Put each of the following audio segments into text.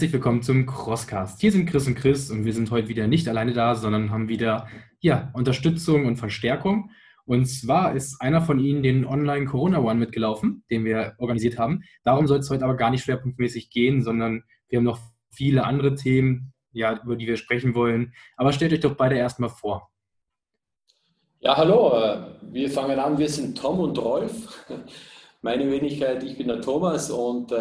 herzlich willkommen zum Crosscast. Hier sind Chris und Chris und wir sind heute wieder nicht alleine da, sondern haben wieder ja, Unterstützung und Verstärkung. Und zwar ist einer von Ihnen den Online Corona One mitgelaufen, den wir organisiert haben. Darum soll es heute aber gar nicht schwerpunktmäßig gehen, sondern wir haben noch viele andere Themen, ja, über die wir sprechen wollen. Aber stellt euch doch beide erstmal vor. Ja, hallo, äh, wir fangen an. Wir sind Tom und Rolf. Meine Wenigkeit, ich bin der Thomas und äh,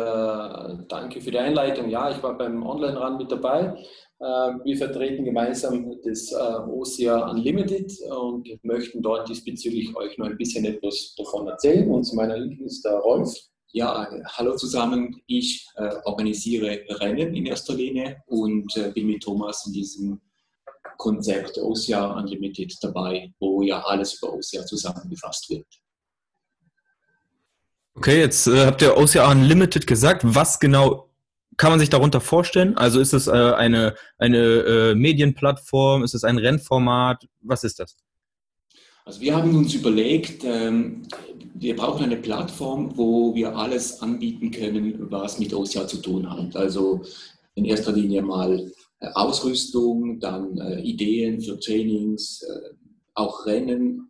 danke für die Einleitung. Ja, ich war beim Online-Run mit dabei. Äh, wir vertreten gemeinsam das äh, OCR Unlimited und möchten dort diesbezüglich euch noch ein bisschen etwas davon erzählen. Und zu meiner Linken ist der Rolf. Ja, hallo zusammen. Ich äh, organisiere Rennen in erster Linie und äh, bin mit Thomas in diesem Konzept OCR Unlimited dabei, wo ja alles über OCR zusammengefasst wird. Okay, jetzt äh, habt ihr OCR Unlimited gesagt. Was genau kann man sich darunter vorstellen? Also ist es äh, eine, eine äh, Medienplattform? Ist es ein Rennformat? Was ist das? Also wir haben uns überlegt, ähm, wir brauchen eine Plattform, wo wir alles anbieten können, was mit OCR zu tun hat. Also in erster Linie mal äh, Ausrüstung, dann äh, Ideen für Trainings, äh, auch Rennen,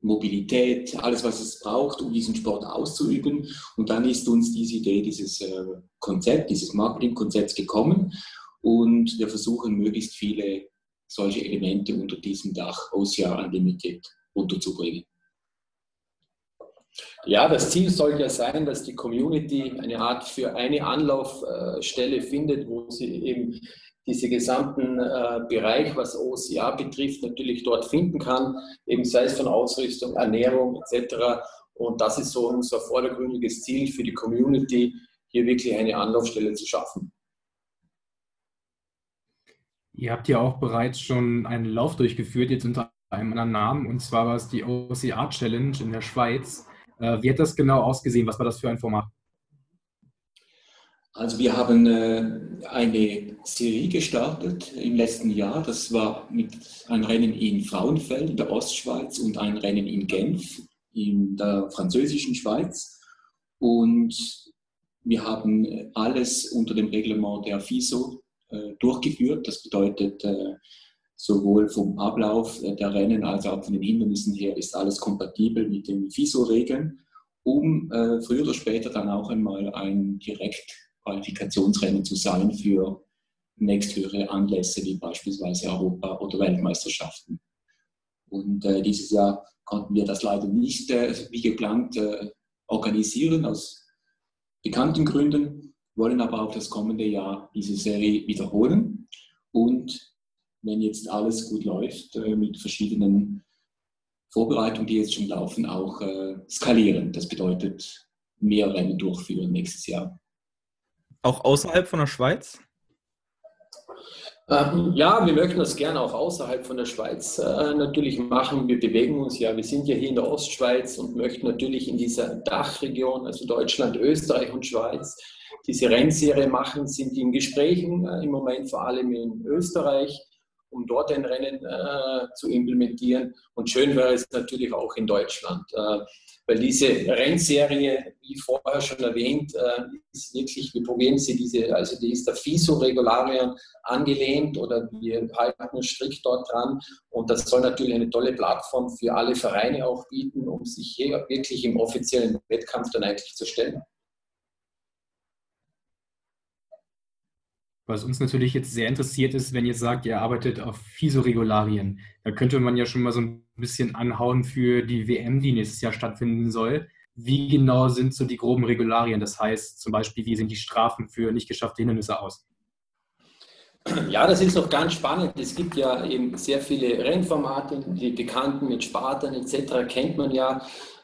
Mobilität, alles, was es braucht, um diesen Sport auszuüben. Und dann ist uns diese Idee, dieses äh, Konzept, dieses Marketingkonzept gekommen. Und wir versuchen, möglichst viele solche Elemente unter diesem Dach OCR Unlimited unterzubringen. Ja, das Ziel soll ja sein, dass die Community eine Art für eine Anlaufstelle findet, wo sie eben diese gesamten äh, Bereich, was OCA betrifft, natürlich dort finden kann, eben sei es von Ausrüstung, Ernährung etc. Und das ist so unser vordergründiges Ziel für die Community, hier wirklich eine Anlaufstelle zu schaffen. Ihr habt ja auch bereits schon einen Lauf durchgeführt, jetzt unter einem anderen Namen, und zwar war es die OCA Challenge in der Schweiz. Äh, wie hat das genau ausgesehen? Was war das für ein Format? Also wir haben äh, eine Serie gestartet im letzten Jahr. Das war mit ein Rennen in Frauenfeld in der Ostschweiz und ein Rennen in Genf in der französischen Schweiz. Und wir haben alles unter dem Reglement der FISO äh, durchgeführt. Das bedeutet, äh, sowohl vom Ablauf der Rennen als auch von den Hindernissen her ist alles kompatibel mit den FISO-Regeln, um früher oder später dann auch einmal ein direkt Qualifikationsrennen zu sein für nächsthöhere Anlässe wie beispielsweise Europa- oder Weltmeisterschaften. Und äh, dieses Jahr konnten wir das leider nicht äh, wie geplant äh, organisieren, aus bekannten Gründen, wollen aber auch das kommende Jahr diese Serie wiederholen und wenn jetzt alles gut läuft, äh, mit verschiedenen Vorbereitungen, die jetzt schon laufen, auch äh, skalieren. Das bedeutet mehr Rennen durchführen nächstes Jahr. Auch außerhalb von der Schweiz? Ähm, ja, wir möchten das gerne auch außerhalb von der Schweiz äh, natürlich machen. Wir bewegen uns ja, wir sind ja hier in der Ostschweiz und möchten natürlich in dieser Dachregion, also Deutschland, Österreich und Schweiz, diese Rennserie machen, sind in Gesprächen äh, im Moment vor allem in Österreich, um dort ein Rennen äh, zu implementieren. Und schön wäre es natürlich auch in Deutschland. Weil diese Rennserie, wie vorher schon erwähnt, äh, ist wirklich, wir probieren sie, diese, also die ist der FISO-Regularien angelehnt oder wir halten uns strikt dort dran. Und das soll natürlich eine tolle Plattform für alle Vereine auch bieten, um sich hier wirklich im offiziellen Wettkampf dann eigentlich zu stellen. Was uns natürlich jetzt sehr interessiert ist, wenn ihr sagt, ihr arbeitet auf FISO-Regularien, da könnte man ja schon mal so ein bisschen anhauen für die WM, die nächstes Jahr stattfinden soll. Wie genau sind so die groben Regularien? Das heißt zum Beispiel, wie sehen die Strafen für nicht geschaffte Hindernisse aus? Ja, das ist noch ganz spannend. Es gibt ja eben sehr viele Rennformate, die bekannten mit Spartan etc. kennt man ja,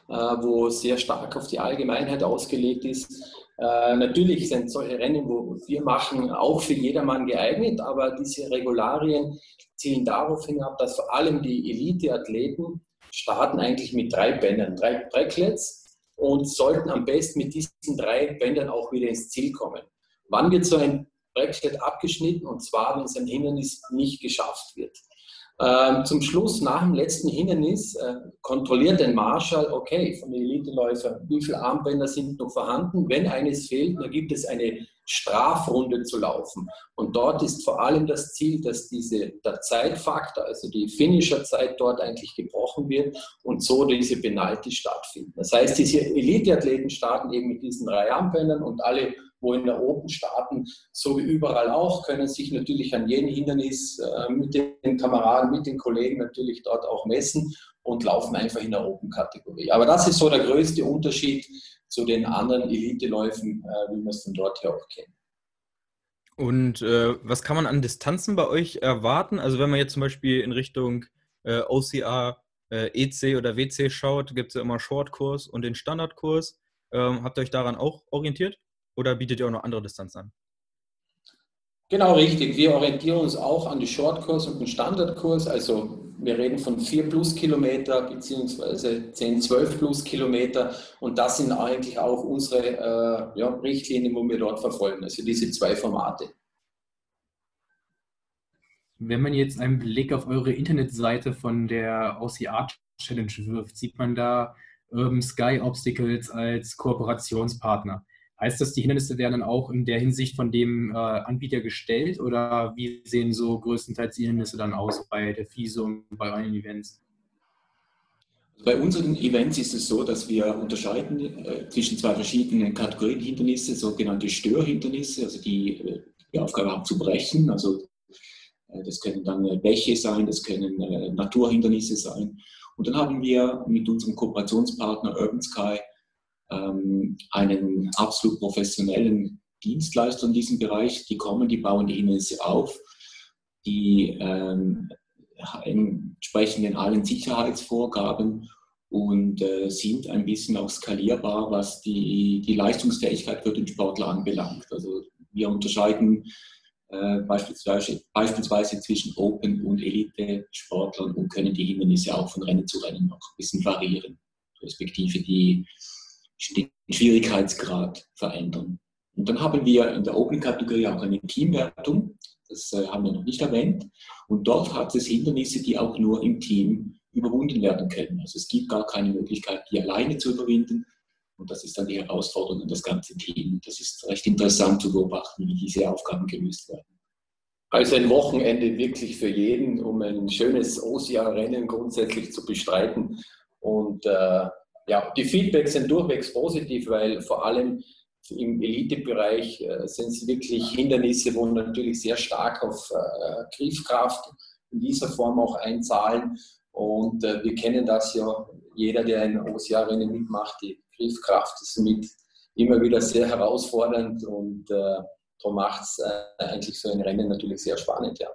äh, wo sehr stark auf die Allgemeinheit ausgelegt ist. Äh, natürlich sind solche Rennen, wo wir machen, auch für jedermann geeignet, aber diese Regularien zielen darauf hinab, dass vor allem die Elite-Athleten starten eigentlich mit drei Bändern, drei Bracklets und sollten am besten mit diesen drei Bändern auch wieder ins Ziel kommen. Wann wird so ein Bracklet abgeschnitten? Und zwar, wenn sein Hindernis nicht geschafft wird. Ähm, zum Schluss, nach dem letzten Hindernis, äh, kontrolliert den Marschall, okay, von den Eliteläufern, wie viele Armbänder sind noch vorhanden. Wenn eines fehlt, dann gibt es eine Strafrunde zu laufen. Und dort ist vor allem das Ziel, dass diese, der Zeitfaktor, also die Finisher-Zeit dort eigentlich gebrochen wird und so diese Penalty stattfinden. Das heißt, diese Eliteathleten starten eben mit diesen drei Armbändern und alle wo in der Open starten, so wie überall auch, können sich natürlich an jedem Hindernis äh, mit den Kameraden, mit den Kollegen natürlich dort auch messen und laufen einfach in der Open-Kategorie. Aber das ist so der größte Unterschied zu den anderen Elite-Läufen, äh, wie wir es von dort her auch kennen. Und äh, was kann man an Distanzen bei euch erwarten? Also wenn man jetzt zum Beispiel in Richtung äh, OCR, äh, EC oder WC schaut, gibt es ja immer Shortkurs und den Standardkurs. Ähm, habt ihr euch daran auch orientiert? Oder bietet ihr auch noch andere Distanzen an? Genau richtig. Wir orientieren uns auch an die Shortkurs und den Standardkurs. Also wir reden von 4 plus Kilometer beziehungsweise 10, 12 plus Kilometer. Und das sind eigentlich auch unsere äh, ja, Richtlinien, wo wir dort verfolgen. Also diese zwei Formate. Wenn man jetzt einen Blick auf eure Internetseite von der OCR Challenge wirft, sieht man da Urban Sky Obstacles als Kooperationspartner. Heißt das, die Hindernisse werden dann auch in der Hinsicht von dem äh, Anbieter gestellt oder wie sehen so größtenteils die Hindernisse dann aus bei der FISO und bei euren Events? Bei unseren Events ist es so, dass wir unterscheiden äh, zwischen zwei verschiedenen Kategorien Hindernisse, sogenannte Störhindernisse, also die äh, die Aufgabe haben zu brechen. Also äh, das können dann äh, Bäche sein, das können äh, Naturhindernisse sein. Und dann haben wir mit unserem Kooperationspartner Urban Sky ähm, einen absolut professionellen Dienstleister in diesem Bereich. Die kommen, die bauen die Hindernisse auf, die ähm, entsprechen in allen Sicherheitsvorgaben und äh, sind ein bisschen auch skalierbar, was die, die Leistungsfähigkeit für den Sportler anbelangt. Also wir unterscheiden äh, beispielsweise, beispielsweise zwischen Open- und Elite-Sportlern und können die Hindernisse auch von Rennen zu Rennen noch ein bisschen variieren, respektive die den Schwierigkeitsgrad verändern. Und dann haben wir in der Open-Kategorie auch eine Teamwertung, das äh, haben wir noch nicht erwähnt. Und dort hat es Hindernisse, die auch nur im Team überwunden werden können. Also es gibt gar keine Möglichkeit, die alleine zu überwinden. Und das ist dann die Herausforderung an das ganze Team. Das ist recht interessant zu beobachten, wie diese Aufgaben gelöst werden. Also ein Wochenende wirklich für jeden, um ein schönes OSIA-Rennen grundsätzlich zu bestreiten. Und äh, ja, die Feedbacks sind durchwegs positiv, weil vor allem im Elitebereich äh, sind es wirklich Hindernisse, wo natürlich sehr stark auf äh, Griffkraft in dieser Form auch einzahlen. Und äh, wir kennen das ja, jeder, der in OCR-Rennen mitmacht, die Griffkraft ist mit immer wieder sehr herausfordernd und äh, darum macht es äh, eigentlich so ein Rennen natürlich sehr spannend, ja.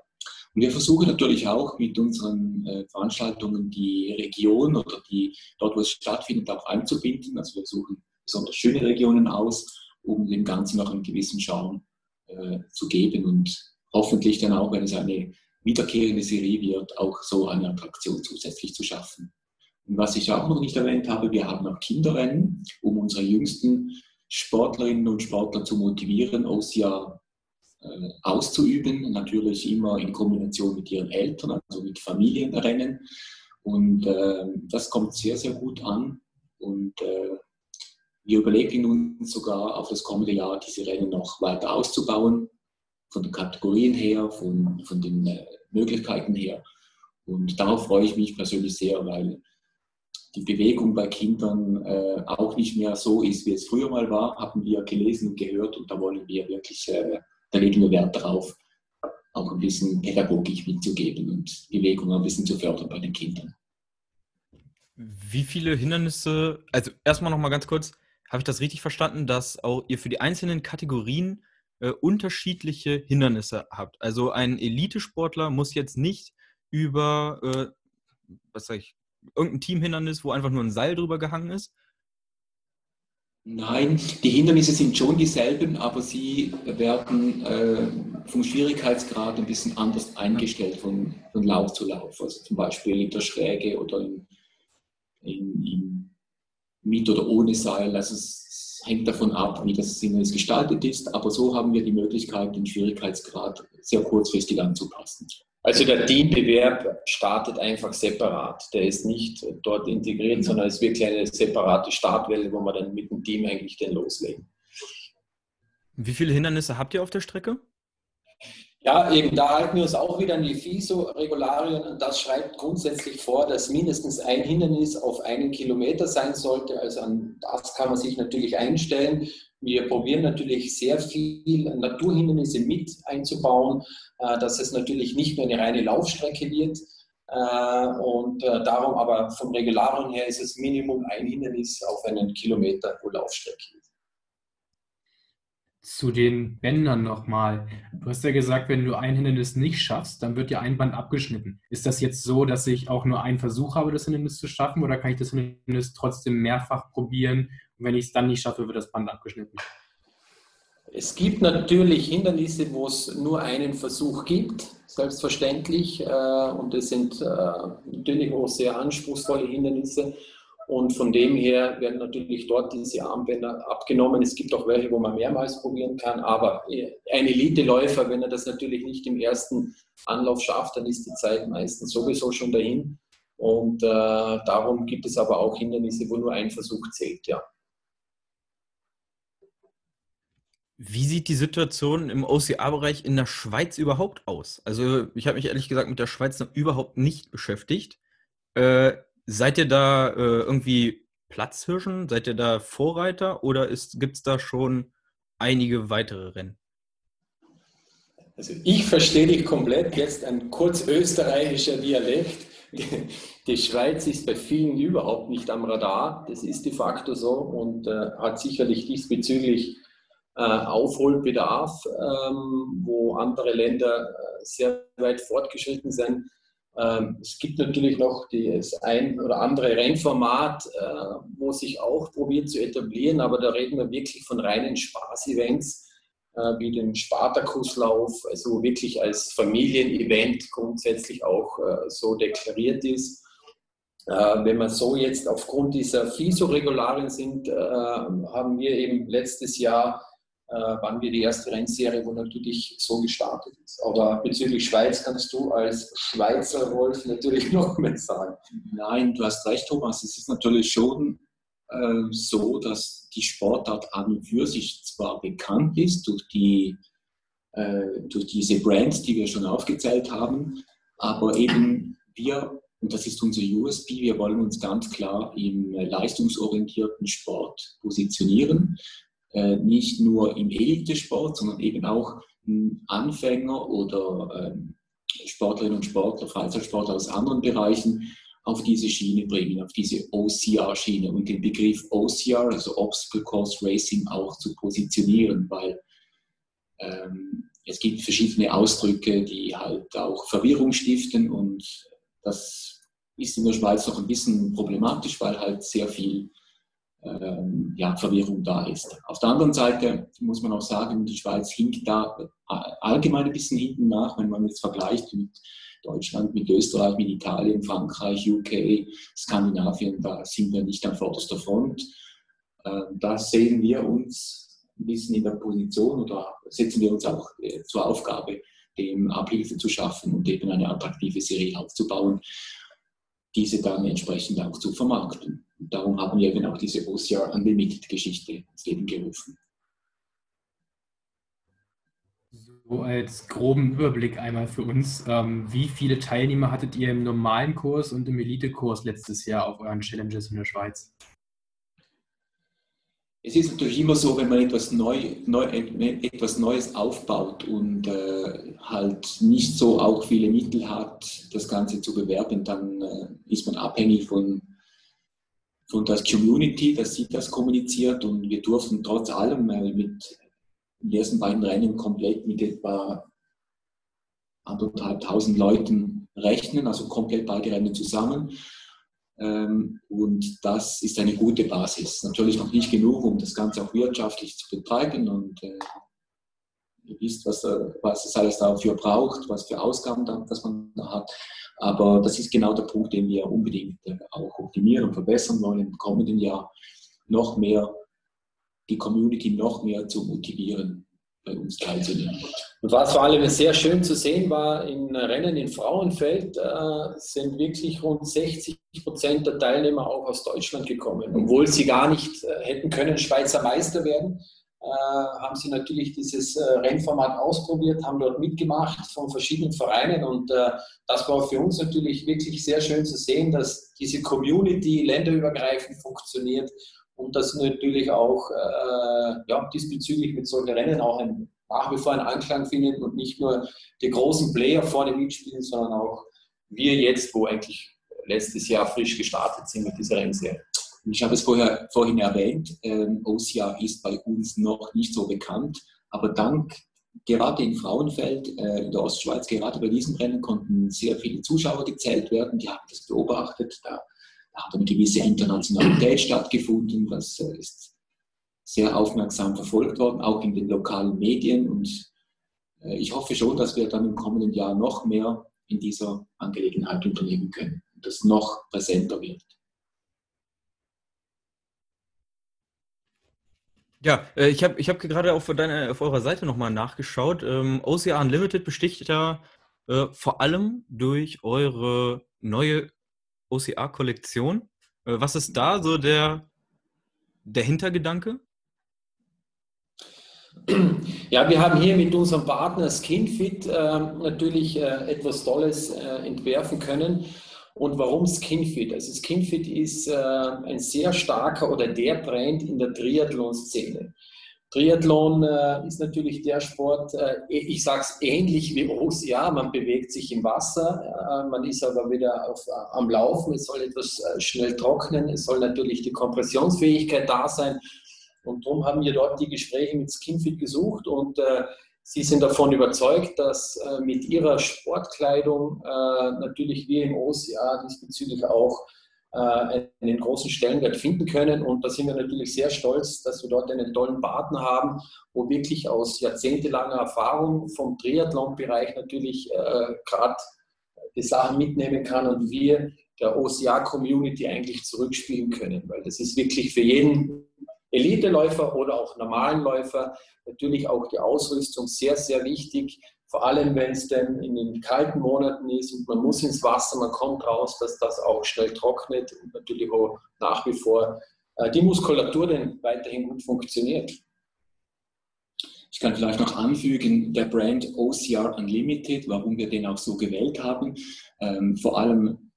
Und wir versuchen natürlich auch mit unseren äh, Veranstaltungen die Region oder die, dort, wo es stattfindet, auch einzubinden. Also wir suchen besonders schöne Regionen aus, um dem Ganzen noch einen gewissen Charme äh, zu geben und hoffentlich dann auch, wenn es eine wiederkehrende Serie wird, auch so eine Attraktion zusätzlich zu schaffen. Und was ich auch noch nicht erwähnt habe, wir haben auch Kinderrennen, um unsere jüngsten Sportlerinnen und Sportler zu motivieren, aus äh, auszuüben, natürlich immer in Kombination mit ihren Eltern, also mit Familienrennen. Und äh, das kommt sehr, sehr gut an. Und äh, wir überlegen uns sogar auf das kommende Jahr diese Rennen noch weiter auszubauen, von den Kategorien her, von, von den äh, Möglichkeiten her. Und darauf freue ich mich persönlich sehr, weil die Bewegung bei Kindern äh, auch nicht mehr so ist, wie es früher mal war, haben wir gelesen und gehört und da wollen wir wirklich äh, da legen wir Wert darauf, auch ein bisschen Pädagogik mitzugeben und Bewegung ein bisschen zu fördern bei den Kindern. Wie viele Hindernisse, also erstmal nochmal ganz kurz, habe ich das richtig verstanden, dass auch ihr für die einzelnen Kategorien äh, unterschiedliche Hindernisse habt? Also ein Elitesportler muss jetzt nicht über, äh, was sag ich, irgendein Teamhindernis, wo einfach nur ein Seil drüber gehangen ist, Nein, die Hindernisse sind schon dieselben, aber sie werden äh, vom Schwierigkeitsgrad ein bisschen anders eingestellt von, von Lauf zu Lauf. Also zum Beispiel in der Schräge oder in, in, in mit oder ohne Seil. Also es hängt davon ab, wie das Hindernis gestaltet ist. Aber so haben wir die Möglichkeit, den Schwierigkeitsgrad sehr kurzfristig anzupassen. Also der Teambewerb startet einfach separat. Der ist nicht dort integriert, sondern es ist wirklich eine separate Startwelle, wo wir dann mit dem Team eigentlich den loslegen. Wie viele Hindernisse habt ihr auf der Strecke? Ja, eben da halten wir uns auch wieder an die FISO-Regularien und das schreibt grundsätzlich vor, dass mindestens ein Hindernis auf einen Kilometer sein sollte. Also an das kann man sich natürlich einstellen. Wir probieren natürlich sehr viel Naturhindernisse mit einzubauen, äh, dass es natürlich nicht nur eine reine Laufstrecke wird. Äh, und äh, darum aber vom Regularien her ist es Minimum ein Hindernis auf einen Kilometer pro Laufstrecke zu den Bändern nochmal. Du hast ja gesagt, wenn du ein Hindernis nicht schaffst, dann wird dir ein Band abgeschnitten. Ist das jetzt so, dass ich auch nur einen Versuch habe, das Hindernis zu schaffen, oder kann ich das Hindernis trotzdem mehrfach probieren und wenn ich es dann nicht schaffe, wird das Band abgeschnitten? Es gibt natürlich Hindernisse, wo es nur einen Versuch gibt, selbstverständlich. Äh, und es sind äh, natürlich auch sehr anspruchsvolle Hindernisse. Und von dem her werden natürlich dort diese Armbänder abgenommen. Es gibt auch welche, wo man mehrmals probieren kann. Aber ein Elite-Läufer, wenn er das natürlich nicht im ersten Anlauf schafft, dann ist die Zeit meistens sowieso schon dahin. Und äh, darum gibt es aber auch Hindernisse, wo nur ein Versuch zählt, ja. Wie sieht die Situation im OCA-Bereich in der Schweiz überhaupt aus? Also ich habe mich ehrlich gesagt mit der Schweiz noch überhaupt nicht beschäftigt. Äh, Seid ihr da äh, irgendwie Platzhirschen? Seid ihr da Vorreiter oder gibt es da schon einige weitere Rennen? Also ich verstehe dich komplett, jetzt ein kurz österreichischer Dialekt. Die Schweiz ist bei vielen überhaupt nicht am Radar, das ist de facto so und äh, hat sicherlich diesbezüglich äh, Aufholbedarf, ähm, wo andere Länder äh, sehr weit fortgeschritten sind. Ähm, es gibt natürlich noch das ein oder andere Rennformat, äh, wo sich auch probiert zu etablieren, aber da reden wir wirklich von reinen Spaß-Events äh, wie den Spartakuslauf, also wirklich als Familienevent grundsätzlich auch äh, so deklariert ist. Wenn wir so jetzt aufgrund dieser FISO-Regularien sind, haben wir eben letztes Jahr äh, waren wir die erste Rennserie, wo natürlich so gestartet ist. Aber bezüglich Schweiz kannst du als Schweizer Wolf natürlich noch mehr sagen. Nein, du hast recht, Thomas. Es ist natürlich schon äh, so, dass die Sportart an und für sich zwar bekannt ist durch, die, äh, durch diese Brands, die wir schon aufgezählt haben, aber eben wir, und das ist unser USB, wir wollen uns ganz klar im leistungsorientierten Sport positionieren. Äh, nicht nur im Elitesport, sondern eben auch Anfänger oder ähm, Sportlerinnen und Sportler, Freizeitsportler aus anderen Bereichen auf diese Schiene bringen, auf diese OCR-Schiene und den Begriff OCR, also Obstacle Course Racing, auch zu positionieren, weil ähm, es gibt verschiedene Ausdrücke, die halt auch Verwirrung stiften und das ist in der Schweiz noch ein bisschen problematisch, weil halt sehr viel ähm, ja, Verwirrung da ist. Auf der anderen Seite muss man auch sagen, die Schweiz hinkt da allgemein ein bisschen hinten nach, wenn man jetzt vergleicht mit Deutschland, mit Österreich, mit Italien, Frankreich, UK, Skandinavien, da sind wir nicht an vorderster Front. Ähm, da sehen wir uns ein bisschen in der Position oder setzen wir uns auch äh, zur Aufgabe, dem Abhilfe zu schaffen und eben eine attraktive Serie aufzubauen, diese dann entsprechend auch zu vermarkten. Und darum haben wir eben auch diese OCR Unlimited-Geschichte ins Leben gerufen. So als groben Überblick einmal für uns. Ähm, wie viele Teilnehmer hattet ihr im normalen Kurs und im Elite-Kurs letztes Jahr auf euren Challenges in der Schweiz? Es ist natürlich immer so, wenn man etwas, neu, neu, etwas Neues aufbaut und äh, halt nicht so auch viele Mittel hat, das Ganze zu bewerben, dann äh, ist man abhängig von von der Community, dass sie das kommuniziert und wir durften trotz allem mit den ersten beiden Rennen komplett mit etwa anderthalbtausend Leuten rechnen, also komplett beide Rennen zusammen. Ähm, und das ist eine gute Basis. Natürlich noch nicht genug, um das Ganze auch wirtschaftlich zu betreiben. Und äh, ihr wisst, was, was es alles dafür braucht, was für Ausgaben das man da hat. Aber das ist genau der Punkt, den wir unbedingt äh, auch optimieren und verbessern wollen im kommenden Jahr, noch mehr die Community noch mehr zu motivieren, bei uns teilzunehmen. Und was vor allem sehr schön zu sehen war, in Rennen in Frauenfeld äh, sind wirklich rund 60 Prozent der Teilnehmer auch aus Deutschland gekommen. Obwohl sie gar nicht äh, hätten können Schweizer Meister werden, haben sie natürlich dieses äh, Rennformat ausprobiert, haben dort mitgemacht von verschiedenen Vereinen und äh, das war für uns natürlich wirklich sehr schön zu sehen, dass diese Community länderübergreifend funktioniert und dass natürlich auch äh, ja, diesbezüglich mit solchen Rennen auch ein, nach wie vor einen Anklang findet und nicht nur die großen Player vorne mitspielen, sondern auch wir jetzt, wo eigentlich letztes Jahr frisch gestartet sind mit dieser Rennserie. Ich habe es vorher, vorhin erwähnt, ähm, OSIA ist bei uns noch nicht so bekannt, aber dank gerade in Frauenfeld, äh, in der Ostschweiz, gerade bei diesem Rennen konnten sehr viele Zuschauer gezählt werden, die haben das beobachtet, da da hat eine gewisse Internationalität stattgefunden. Das äh, ist sehr aufmerksam verfolgt worden, auch in den lokalen Medien. Und äh, ich hoffe schon, dass wir dann im kommenden Jahr noch mehr in dieser Angelegenheit unternehmen können und das noch präsenter wird. Ja, äh, ich habe ich hab gerade auf, deiner, auf eurer Seite nochmal nachgeschaut. Ähm, OCR Unlimited besticht ja äh, vor allem durch eure neue OCR-Kollektion. Äh, was ist da so der, der Hintergedanke? Ja, wir haben hier mit unserem Partner Skinfit äh, natürlich etwas Tolles äh, entwerfen können. Und warum Skinfit? Also Skinfit ist äh, ein sehr starker oder der Brand in der Triathlon-Szene. Triathlon äh, ist natürlich der Sport, äh, ich sage es ähnlich wie OCA, man bewegt sich im Wasser, man ist aber wieder auf, äh, am Laufen, es soll etwas äh, schnell trocknen, es soll natürlich die Kompressionsfähigkeit da sein. Und darum haben wir dort die Gespräche mit Skinfit gesucht. Und äh, sie sind davon überzeugt, dass mit ihrer Sportkleidung natürlich wir im OCA diesbezüglich auch äh, einen großen Stellenwert finden können. Und da sind wir natürlich sehr stolz, dass wir dort einen tollen Partner haben, wo wirklich aus jahrzehntelanger Erfahrung vom Triathlon-Bereich natürlich äh, gerade die Sachen mitnehmen kann und wir der OCA-Community eigentlich zurückspielen können. Weil das ist wirklich für jeden Elite-Läufer oder auch normalen Läufer natürlich auch die Ausrüstung sehr, sehr wichtig, vor allem wenn es denn in den kalten Monaten ist und man muss ins Wasser, man kommt raus, dass das auch schnell trocknet und natürlich auch nach wie vor äh, die Muskulatur dann weiterhin gut funktioniert. Ich kann vielleicht noch anfügen, der Brand OCR Unlimited, warum wir den auch so gewählt haben. Ähm, vor allem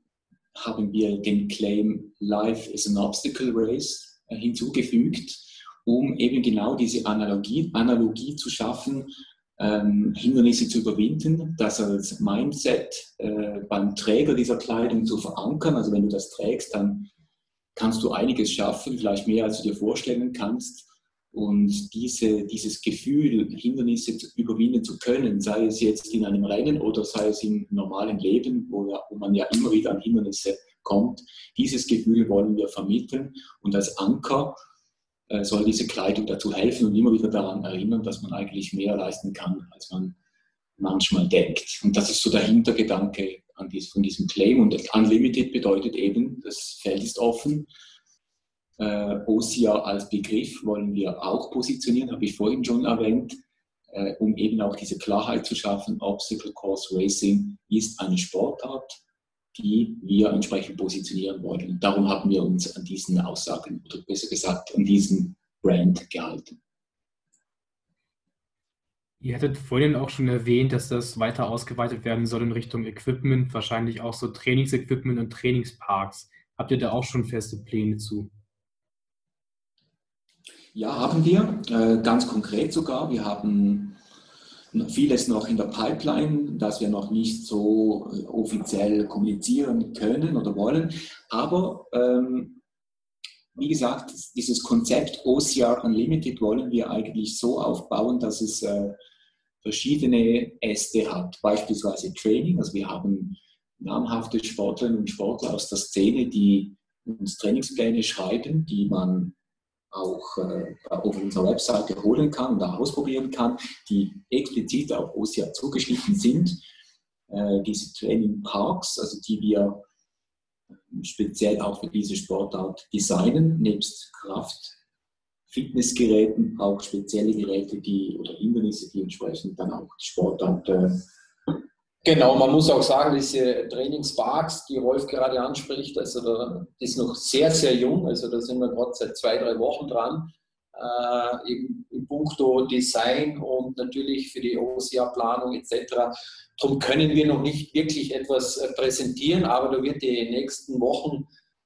haben wir den Claim Life is an Obstacle Race hinzugefügt, um eben genau diese Analogie, Analogie zu schaffen ähm, Hindernisse zu überwinden, das als Mindset äh, beim Träger dieser Kleidung zu verankern. Also wenn du das trägst, dann kannst du einiges schaffen, vielleicht mehr als du dir vorstellen kannst. Und diese, dieses Gefühl, Hindernisse zu überwinden zu können, sei es jetzt in einem Rennen oder sei es im normalen Leben, wo, wo man ja immer wieder an Hindernisse kommt, dieses Gefühl wollen wir vermitteln und als Anker äh, soll diese Kleidung dazu helfen und immer wieder daran erinnern, dass man eigentlich mehr leisten kann, als man manchmal denkt. Und das ist so der Hintergedanke von diesem Claim. Und Unlimited bedeutet eben, das Feld ist offen. Äh, OSIA als Begriff wollen wir auch positionieren, habe ich vorhin schon erwähnt, äh, um eben auch diese Klarheit zu schaffen. Obstacle Course Racing ist eine Sportart, die wir entsprechend positionieren wollen. Und darum haben wir uns an diesen Aussagen oder besser gesagt an diesem Brand gehalten. Ihr hattet vorhin auch schon erwähnt, dass das weiter ausgeweitet werden soll in Richtung Equipment, wahrscheinlich auch so Trainingsequipment und Trainingsparks. Habt ihr da auch schon feste Pläne zu? Ja, haben wir, äh, ganz konkret sogar. Wir haben vieles noch in der Pipeline, das wir noch nicht so äh, offiziell kommunizieren können oder wollen. Aber ähm, wie gesagt, dieses Konzept OCR Unlimited wollen wir eigentlich so aufbauen, dass es äh, verschiedene Äste hat. Beispielsweise Training. Also wir haben namhafte Sportlerinnen und Sportler aus der Szene, die uns Trainingspläne schreiben, die man auch äh, auf unserer Webseite holen kann und da ausprobieren kann, die explizit auf OSIA zugeschnitten sind. Äh, diese Training Parks, also die wir speziell auch für diese Sportart designen, nebst Kraft, Fitnessgeräten, auch spezielle Geräte, die oder Hindernisse, die entsprechend dann auch die Sportart äh, Genau, man muss auch sagen, diese Trainingsparks, die Rolf gerade anspricht, also da ist noch sehr, sehr jung, also da sind wir gerade seit zwei, drei Wochen dran, äh, eben in puncto Design und natürlich für die OSIA-Planung etc. Darum können wir noch nicht wirklich etwas äh, präsentieren, aber da wird die nächsten Wochen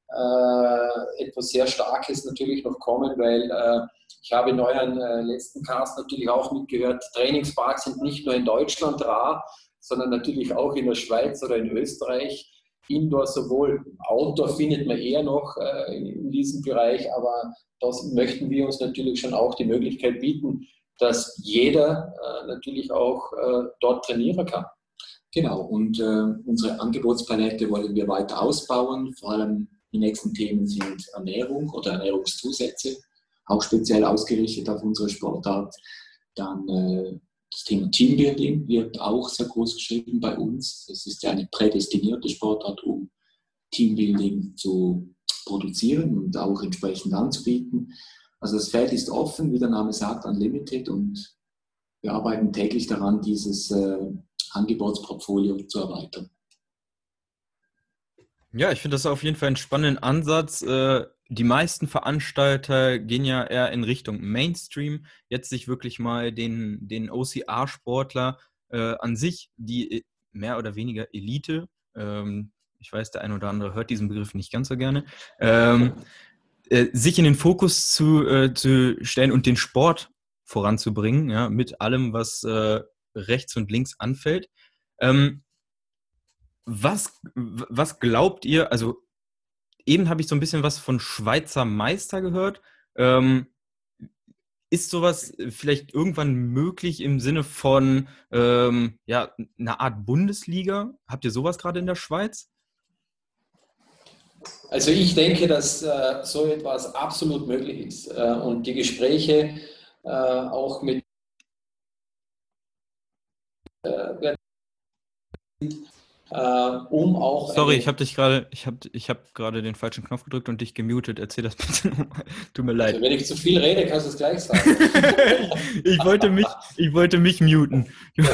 äh, etwas sehr Starkes natürlich noch kommen, weil äh, ich habe in euren äh, letzten Cast natürlich auch mitgehört, Trainingsparks sind nicht nur in Deutschland rar, sondern natürlich auch in der Schweiz oder in Österreich. Indoor sowohl, Outdoor findet man eher noch äh, in diesem Bereich, aber das möchten wir uns natürlich schon auch die Möglichkeit bieten, dass jeder äh, natürlich auch äh, dort trainieren kann. Genau, und unsere Angebotspalette wollen wir weiter ausbauen. Vor allem die nächsten Themen sind Ernährung oder Ernährungszusätze, auch speziell ausgerichtet auf unsere Sportart. Dann das Thema Teambuilding wird auch sehr groß geschrieben bei uns. Es ist ja eine prädestinierte Sportart, um Teambuilding zu produzieren und auch entsprechend anzubieten. Also das Feld ist offen, wie der Name sagt, unlimited und wir arbeiten täglich daran, dieses äh, Angebotsportfolio zu erweitern. Ja, ich finde das auf jeden Fall einen spannenden Ansatz. Äh, die meisten Veranstalter gehen ja eher in Richtung Mainstream. Jetzt sich wirklich mal den, den OCR-Sportler äh, an sich, die mehr oder weniger Elite, ähm, ich weiß, der eine oder andere hört diesen Begriff nicht ganz so gerne, ähm, äh, sich in den Fokus zu, äh, zu stellen und den Sport voranzubringen, ja, mit allem, was äh, rechts und links anfällt. Ähm, was, was glaubt ihr, also eben habe ich so ein bisschen was von Schweizer Meister gehört. Ähm, ist sowas vielleicht irgendwann möglich im Sinne von ähm, ja, einer Art Bundesliga? Habt ihr sowas gerade in der Schweiz? Also ich denke, dass äh, so etwas absolut möglich ist äh, und die Gespräche äh, auch mit äh, um auch. Sorry, ich habe dich gerade, ich habe ich hab gerade den falschen Knopf gedrückt und dich gemutet. Erzähl das bitte nochmal. Tut mir leid. Also wenn ich zu viel rede, kannst du es gleich sagen. ich, wollte mich, ich wollte mich muten.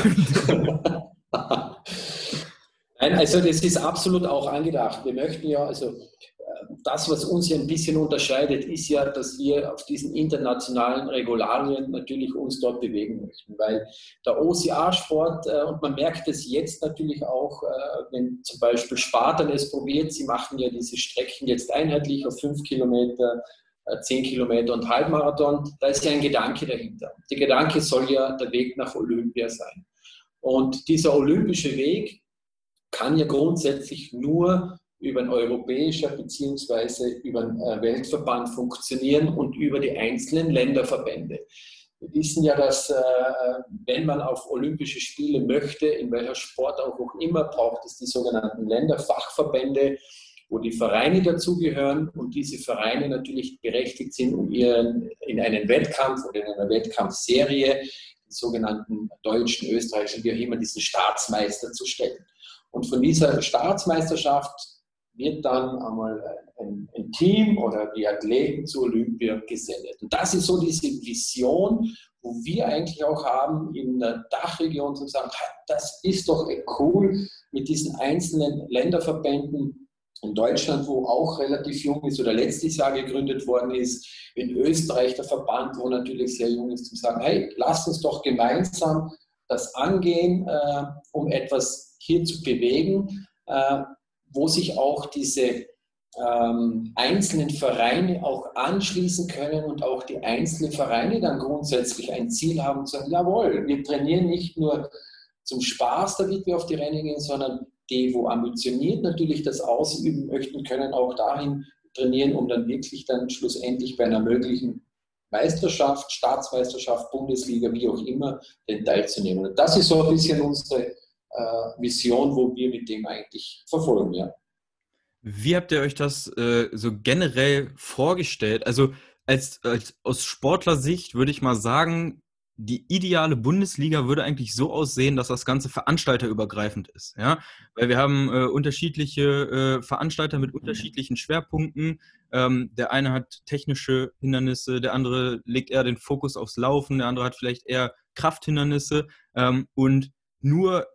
Nein, also das ist absolut auch angedacht. Wir möchten ja, also das, was uns ja ein bisschen unterscheidet, ist ja, dass wir auf diesen internationalen Regularien natürlich uns dort bewegen möchten, weil der OCA-Sport, äh, und man merkt es jetzt natürlich auch, äh, wenn zum Beispiel Spartan es probiert, sie machen ja diese Strecken jetzt einheitlich auf fünf Kilometer, äh, zehn Kilometer und Halbmarathon, da ist ja ein Gedanke dahinter. Der Gedanke soll ja der Weg nach Olympia sein. Und dieser olympische Weg kann ja grundsätzlich nur über ein europäischer bzw. über einen äh, Weltverband funktionieren und über die einzelnen Länderverbände. Wir wissen ja, dass äh, wenn man auf Olympische Spiele möchte, in welcher Sport auch immer, braucht es die sogenannten Länderfachverbände, wo die Vereine dazugehören und diese Vereine natürlich berechtigt sind, um ihren in einen Wettkampf oder in einer Wettkampfserie die sogenannten deutschen, österreichischen, wie auch immer, diesen Staatsmeister zu stellen. Und von dieser Staatsmeisterschaft wird dann einmal ein, ein, Team oder die Athleten zu Olympia gesendet. Und das ist so diese Vision, wo wir eigentlich auch haben in der Dachregion zu sagen, das ist doch cool mit diesen einzelnen Länderverbänden in Deutschland, wo auch relativ jung ist oder letztes Jahr gegründet worden ist, in Österreich der Verband, wo natürlich sehr jung ist, zu sagen, hey, lasst uns doch gemeinsam das angehen, äh, um etwas hier zu bewegen. Äh, wo sich auch diese ähm, einzelnen Vereine auch anschließen können und auch die einzelnen Vereine dann grundsätzlich ein Ziel haben, zu sagen, jawohl, wir trainieren nicht nur zum Spaß, damit wir auf die Rennen gehen, sondern die, wo ambitioniert natürlich das ausüben möchten, können auch dahin trainieren, um dann wirklich dann schlussendlich bei einer möglichen Meisterschaft, Staatsmeisterschaft, Bundesliga, wie auch immer, den teilzunehmen. Und das ist so ein bisschen unsere äh, Vision, wo wir mit dem eigentlich verfolgen. Ja. Wie habt ihr euch das äh, so generell vorgestellt? Also als, als aus Sportlersicht würde ich mal sagen, die ideale Bundesliga würde eigentlich so aussehen, dass das Ganze veranstalterübergreifend ist. Ja? Weil wir haben äh, unterschiedliche äh, Veranstalter mit unterschiedlichen Schwerpunkten. Ähm, der eine hat technische Hindernisse, der andere legt eher den Fokus aufs Laufen, der andere hat vielleicht eher Krafthindernisse. Ähm, und nur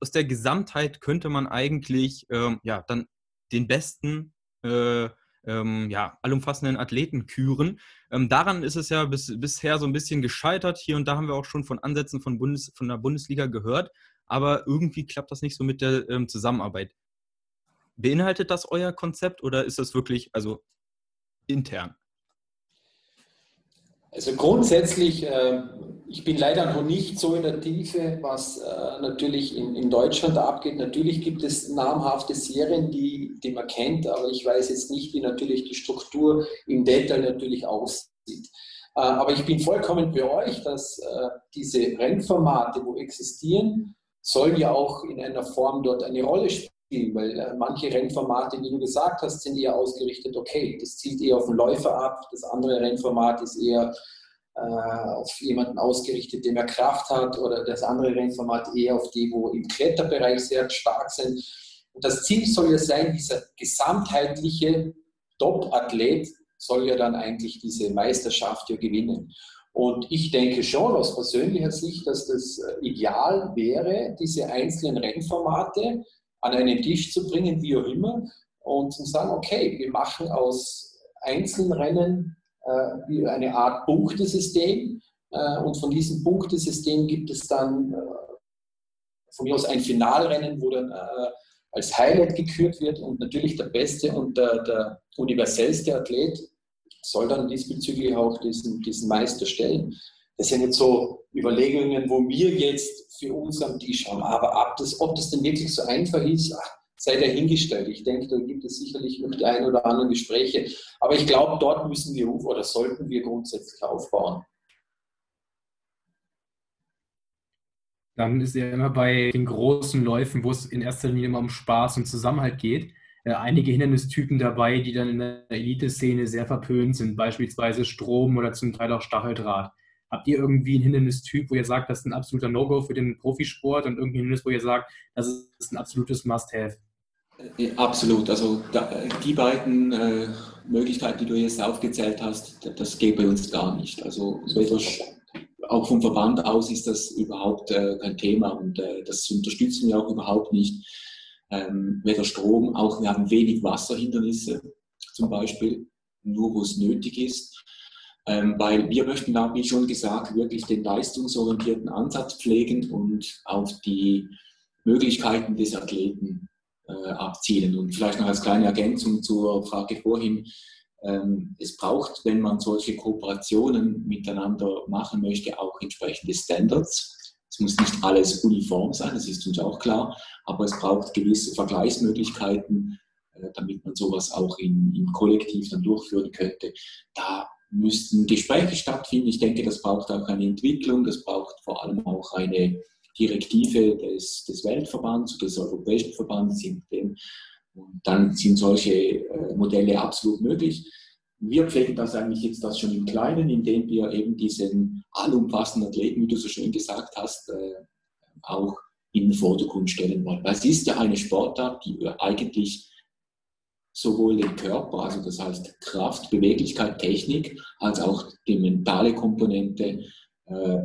aus der Gesamtheit könnte man eigentlich ähm, ja, dann den besten äh, ähm, ja, allumfassenden Athleten küren. Ähm, daran ist es ja bis, bisher so ein bisschen gescheitert. Hier und da haben wir auch schon von Ansätzen von, Bundes, von der Bundesliga gehört, aber irgendwie klappt das nicht so mit der ähm, Zusammenarbeit. Beinhaltet das euer Konzept oder ist das wirklich also intern? Also grundsätzlich, äh, ich bin leider noch nicht so in der Tiefe, was äh, natürlich in, in, Deutschland abgeht. Natürlich gibt es namhafte Serien, die, die man kennt, aber ich weiß jetzt nicht, wie natürlich die Struktur im Detail natürlich aussieht. Äh, aber ich bin vollkommen bei euch, dass äh, diese Rennformate, wo existieren, sollen ja auch in einer Form dort eine Rolle spielen, weil äh, manche Rennformate, wie du gesagt hast, sind eher ausgerichtet, okay, das zielt eher auf den Läufer ab, das andere Rennformat ist eher auf jemanden ausgerichtet, der mehr Kraft hat oder das andere Rennformat eher auf die, wo im Kletterbereich sehr stark sind. Und das Ziel soll ja sein, dieser gesamtheitliche Top-Athlet soll ja dann eigentlich diese Meisterschaft ja gewinnen. Und ich denke schon aus persönlicher Sicht, dass das äh, ideal wäre, diese einzelnen Rennformate an einen Tisch zu bringen, wie auch immer, und zu sagen, okay, wir machen aus einzelnen Rennen äh, eine Art Punktesystem äh, und von diesem Punktesystem gibt es dann äh, von mir aus ein Finalrennen, wo dann äh, als Highlight gekürt wird und natürlich der beste und der, der universellste Athlet soll dann diesbezüglich auch diesen, diesen Meister stellen. Das sind jetzt so Überlegungen, wo wir jetzt für uns am Tisch haben. Aber ab das, ob das denn wirklich so einfach ist, ach, sei dahingestellt. Ich denke, da gibt es sicherlich noch die ein oder anderen Gespräche. Aber ich glaube, dort müssen wir oder sollten wir grundsätzlich aufbauen. Dann ist ja immer bei den großen Läufen, wo es in erster Linie immer um Spaß und Zusammenhalt geht, äh, einige Hindernistypen dabei, die dann in der Elite-Szene sehr verpönt sind, beispielsweise Strom oder zum Teil auch Stacheldraht. Habt ihr irgendwie einen Hindernistyp, wo ihr sagt, das ist ein absoluter No-Go für den Profisport und irgendwie ein Hindernis, wo ihr sagt, das ist ein absolutes Must-Have? Äh, absolut. Also die beiden äh, Möglichkeiten, die du jetzt aufgezählt hast, das geht bei uns gar nicht. Also auch vom Verband aus ist das überhaupt äh, kein Thema und äh, das unterstützen wir auch überhaupt nicht. Ähm, weder Strom, auch wir haben wenig Wasserhindernisse zum Beispiel, nur wo es nötig ist. Ähm, weil wir möchten da, wie schon gesagt, wirklich den leistungsorientierten Ansatz pflegen und auf die Möglichkeiten des Athleten äh, abzielen. Und vielleicht noch als kleine Ergänzung zur Frage vorhin, ähm, es braucht, wenn man solche Kooperationen miteinander machen möchte, auch entsprechende Standards. Es muss nicht alles uniform sein, das ist uns auch klar, aber es braucht gewisse Vergleichsmöglichkeiten, äh, damit man sowas auch in, im Kollektiv dann durchführen könnte. Da müssten Gespräche stattfinden. Ich denke, das braucht auch eine Entwicklung, das braucht vor allem auch eine Direktive des, des Weltverbands, des Europäischen Verbandes, und dann sind solche äh, Modelle absolut möglich. Wir pflegen das eigentlich jetzt das schon im Kleinen, indem wir eben diesen allumfassenden Athleten, wie du so schön gesagt hast, äh, auch in den Vordergrund stellen wollen. Weil es ist ja eine Sportart, die eigentlich sowohl den Körper, also das heißt Kraft, Beweglichkeit, Technik, als auch die mentale Komponente äh,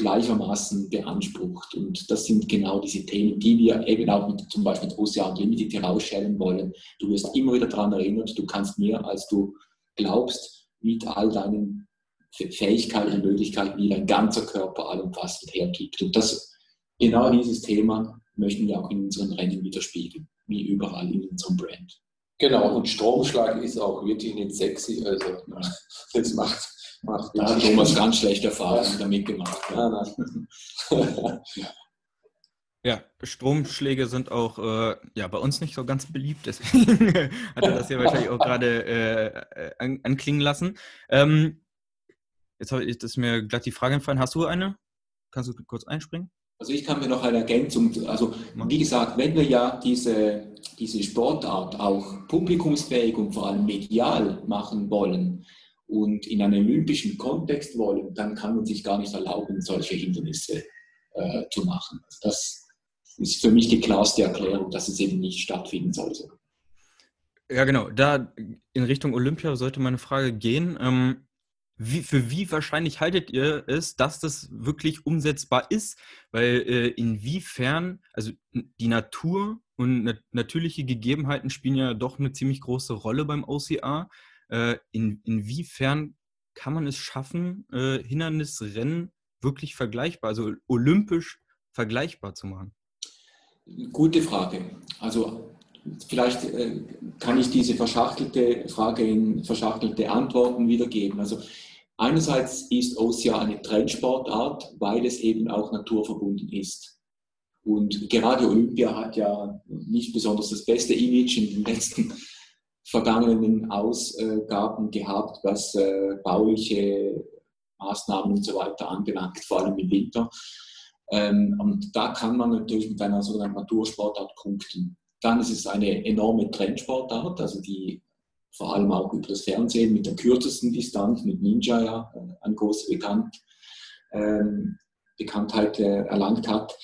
gleichermaßen beansprucht. Und das sind genau diese Themen, die wir eben auch mit, zum Beispiel mit Ocean Limited herausstellen wollen. Du wirst immer wieder daran erinnert, du kannst mehr, als du glaubst, mit all deinen Fähigkeiten und Möglichkeiten, wie dein ganzer Körper allumfassend hergibt. Und das, genau dieses Thema möchten wir auch in unseren Rennen widerspiegeln, wie überall in unserem Brand. Genau, und Stromschlag ist auch wirklich nicht sexy, also das macht macht da hat Thomas ganz schlechte Erfahrungen damit gemacht. Ja. ja, Stromschläge sind auch äh, ja, bei uns nicht so ganz beliebt, deswegen hat er das hier wahrscheinlich auch gerade äh, an, anklingen lassen. Ähm, jetzt habe ich das mir glatt die Frage entfallen. Hast du eine? Kannst du kurz einspringen? Also ich kann mir noch eine Ergänzung, also wie gesagt, wenn wir ja diese, diese Sportart auch publikumsfähig und vor allem medial machen wollen, und in einem olympischen Kontext wollen, dann kann man sich gar nicht erlauben, solche Hindernisse äh, zu machen. Also das ist für mich die klarste Erklärung, dass es eben nicht stattfinden sollte. Ja, genau. Da in Richtung Olympia sollte meine Frage gehen. Ähm, wie, für wie wahrscheinlich haltet ihr es, dass das wirklich umsetzbar ist? Weil äh, inwiefern, also die Natur und nat natürliche Gegebenheiten spielen ja doch eine ziemlich große Rolle beim OCR. Äh, in, inwiefern kann man es schaffen, äh, Hindernisrennen wirklich vergleichbar, also olympisch vergleichbar zu machen? Gute Frage. Also vielleicht äh, kann ich diese verschachtelte Frage in verschachtelte Antworten wiedergeben. Also einerseits ist OCR eine Trendsportart, weil es eben auch naturverbunden ist. Und gerade Olympia hat ja nicht besonders das beste Image in den letzten vergangenen Ausgaben gehabt, was äh, bauliche Maßnahmen und so weiter anbelangt, vor allem im Winter. Ähm, und da kann man natürlich mit einer sogenannten Natursportart punkten. Dann ist es eine enorme Trendsportart, also die vor allem auch über das Fernsehen mit der kürzesten Distanz, mit Ninja ja äh, eine große Bekannt, ähm, Bekanntheit äh, erlangt hat.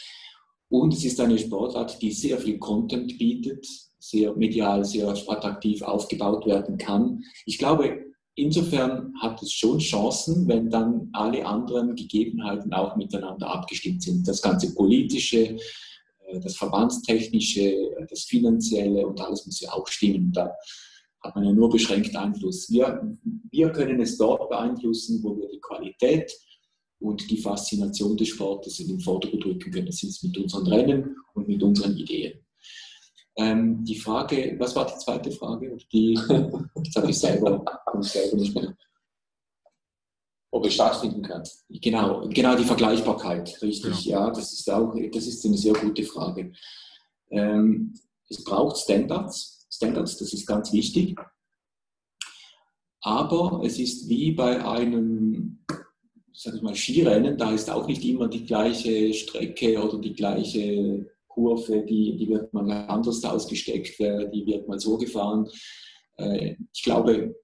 Und es ist eine Sportart, die sehr viel Content bietet, sehr medial, sehr attraktiv aufgebaut werden kann. Ich glaube, insofern hat es schon Chancen, wenn dann alle anderen Gegebenheiten auch miteinander abgestimmt sind. Das ganze politische, äh, das verbandstechnische, äh, das finanzielle und alles muss ja auch stimmen. Da hat man ja nur beschränkt Einfluss. Wir, wir können es dort beeinflussen, wo wir die Qualität und die Faszination des Sportes in den Vordergrund rücken können. Das ist mit unseren Rennen und mit unseren Ideen. Ähm, die Frage, was war die zweite Frage? Die, jetzt habe ich selber, ich selber nicht mehr. Ob es stattfinden kann. Genau, genau die Vergleichbarkeit, richtig. Ja, ja das ist auch, das ist eine sehr gute Frage. Ähm, es braucht Standards. Standards, das ist ganz wichtig. Aber es ist wie bei einem sag ich mal, Skirennen, da ist auch nicht immer die gleiche Strecke oder die gleiche Kurve, die, die wird mal anders ausgesteckt, die wird mal so gefahren. Äh, ich glaube,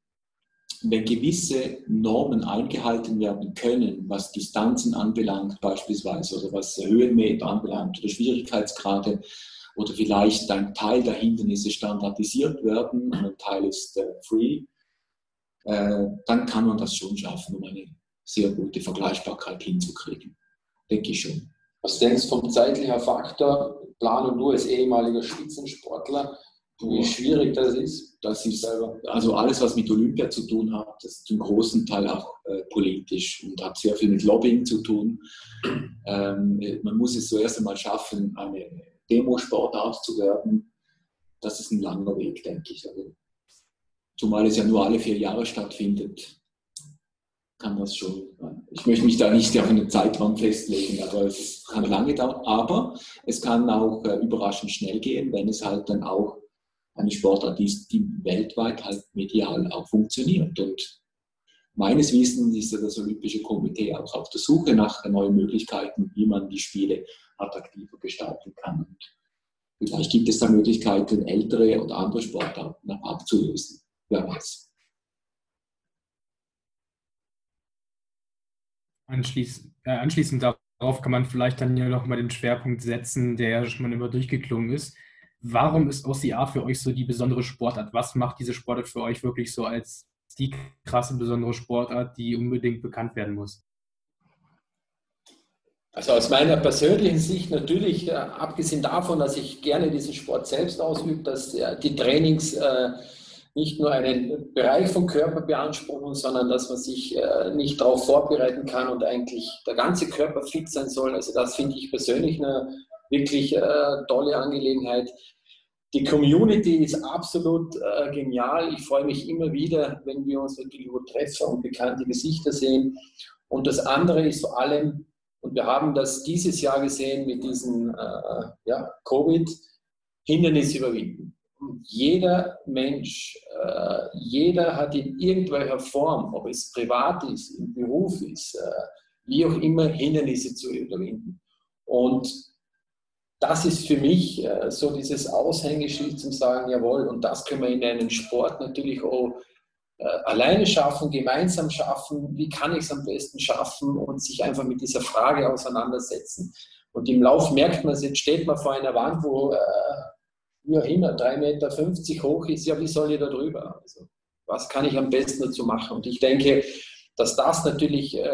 wenn gewisse Normen eingehalten werden können, was Distanzen anbelangt beispielsweise oder was Höhenmeter anbelangt oder Schwierigkeitsgrade oder vielleicht ein Teil der Hindernisse standardisiert werden und ein Teil ist äh, free, äh, dann kann man das schon schaffen, um eine sehr gute Vergleichbarkeit hinzukriegen. Denke ich schon. Was denkst du vom zeitlichen Faktor? Planung, du als ehemaliger Spitzensportler, wie schwierig das ist? Das ist also alles, was mit Olympia zu tun hat, das ist zum großen Teil auch äh, politisch und hat sehr viel mit Lobbying zu tun. Ähm, man muss es zuerst einmal schaffen, eine Demosportart zu werden. Das ist ein langer Weg, denke ich. Also, zumal es ja nur alle vier Jahre stattfindet kann das schon. Ich möchte mich da nicht auf einen Zeitraum festlegen, aber es kann lange dauern. Aber es kann auch äh, überraschend schnell gehen, wenn es halt dann auch eine Sportart ist, die weltweit halt medial auch funktioniert. Und meines Wissens ist ja das Olympische Komitee auch auf der Suche nach neuen Möglichkeiten, wie man die Spiele attraktiver gestalten kann. Und vielleicht gibt es da Möglichkeiten, ältere oder andere Sportarten abzulösen. Wer weiß. Anschließend, äh, anschließend darauf kann man vielleicht dann ja noch mal den Schwerpunkt setzen, der ja schon mal immer durchgeklungen ist. Warum ist OCR für euch so die besondere Sportart? Was macht diese Sportart für euch wirklich so als die krasse besondere Sportart, die unbedingt bekannt werden muss? Also aus meiner persönlichen Sicht natürlich, äh, abgesehen davon, dass ich gerne diesen Sport selbst ausübe, dass äh, die Trainings äh, nicht nur einen Bereich vom Körper beanspruchen, sondern dass man sich äh, nicht darauf vorbereiten kann und eigentlich der ganze Körper fit sein soll. Also das finde ich persönlich eine wirklich äh, tolle Angelegenheit. Die Community ist absolut äh, genial. Ich freue mich immer wieder, wenn wir uns natürlich über Treffer und bekannte Gesichter sehen. Und das andere ist vor allem, und wir haben das dieses Jahr gesehen mit diesem ja, Covid, Hindernis überwinden jeder Mensch, äh, jeder hat in irgendwelcher Form, ob es privat ist, im Beruf ist, äh, wie auch immer, Hindernisse zu überwinden. Und das ist für mich äh, so dieses Aushängeschild zum sagen, jawohl, und das können wir in einem Sport natürlich auch alleine schaffen, gemeinsam schaffen, wie kann ich es am besten schaffen und sich einfach mit dieser Frage auseinandersetzen. Und im Lauf merkt man, jetzt steht man vor einer Wand, wo wie auch immer, 3,50 Meter hoch ist, ja, wie soll ich da drüber? Also, was kann ich am besten dazu machen? Und ich denke, dass das natürlich äh,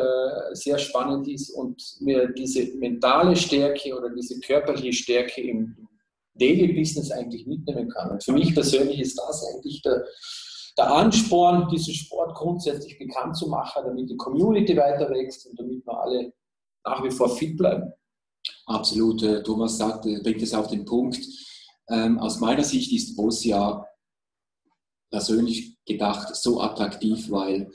sehr spannend ist und mir diese mentale Stärke oder diese körperliche Stärke im Daily Business eigentlich mitnehmen kann. Und für mich persönlich ist das eigentlich der, der Ansporn, diesen Sport grundsätzlich bekannt zu machen, damit die Community weiter wächst und damit wir alle nach wie vor fit bleiben. Absolut. Äh, Thomas sagt, bringt es auf den Punkt. Ähm, aus meiner Sicht ist OSIA persönlich gedacht so attraktiv, weil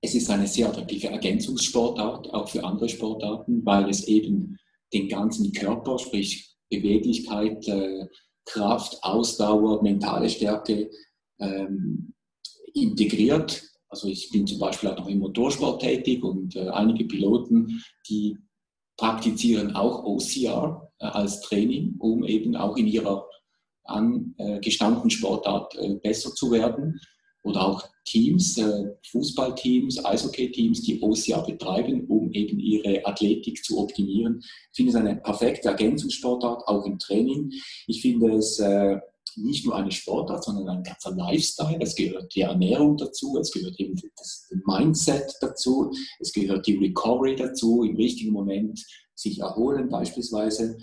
es ist eine sehr attraktive Ergänzungssportart, auch für andere Sportarten, weil es eben den ganzen Körper, sprich Beweglichkeit, äh, Kraft, Ausdauer, mentale Stärke ähm, integriert. Also ich bin zum Beispiel auch noch im Motorsport tätig und äh, einige Piloten, die praktizieren auch OCR äh, als Training, um eben auch in ihrer angestammten Sportart äh, besser zu werden. Oder auch Teams, äh, Fußballteams, Eishockey-Teams, die OCR betreiben, um eben ihre Athletik zu optimieren. Ich finde es eine perfekte Ergänzungssportart, auch im Training. Ich finde es nicht nur eine Sportart, sondern ein ganzer Lifestyle. Es gehört die Ernährung dazu, es gehört eben das Mindset dazu, es gehört die Recovery dazu, im richtigen Moment sich erholen beispielsweise.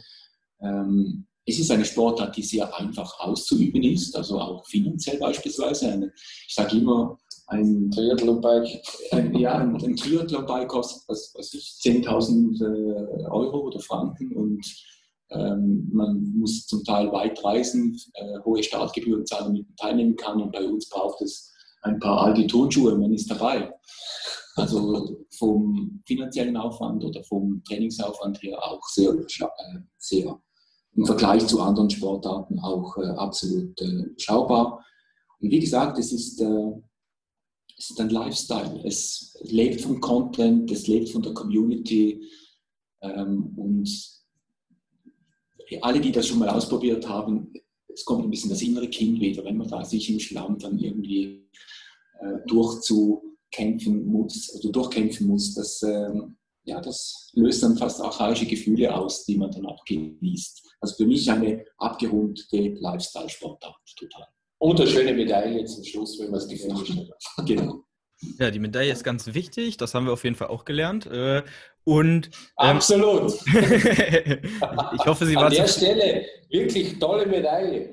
Ähm, es ist eine Sportart, die sehr einfach auszuüben ist, also auch finanziell beispielsweise. Eine, ich sage immer, ein Triathlon-Bike, ein, ja, ein, ein Triathlon-Bike kostet, was ich, 10.000 äh, Euro oder Franken und ähm, man muss zum Teil weit reisen, äh, hohe Startgebühren zahlen, damit man teilnehmen kann. Und bei uns braucht es ein paar alte Turnschuhe, man ist dabei. Also vom finanziellen Aufwand oder vom Trainingsaufwand her auch sehr, äh, sehr im Vergleich zu anderen Sportarten auch äh, absolut äh, schaubar. Und wie gesagt, es ist, äh, es ist ein Lifestyle. Es lebt vom Content, es lebt von der Community. Ähm, und alle, die das schon mal ausprobiert haben, es kommt ein bisschen das innere Kind wieder, wenn man da sich im Schlamm dann irgendwie äh, durchzukämpfen muss, also durchkämpfen muss, das, äh, ja, das löst dann fast archaische Gefühle aus, die man dann auch genießt. Also für mich eine abgerundete Lifestyle-Sportart, total. Und eine schöne Medaille zum Schluss, wenn man es hat. Genau. Ja, die Medaille ist ganz wichtig, das haben wir auf jeden Fall auch gelernt. Und ähm, absolut. ich hoffe, Sie waren an der Stelle wirklich tolle Medaille.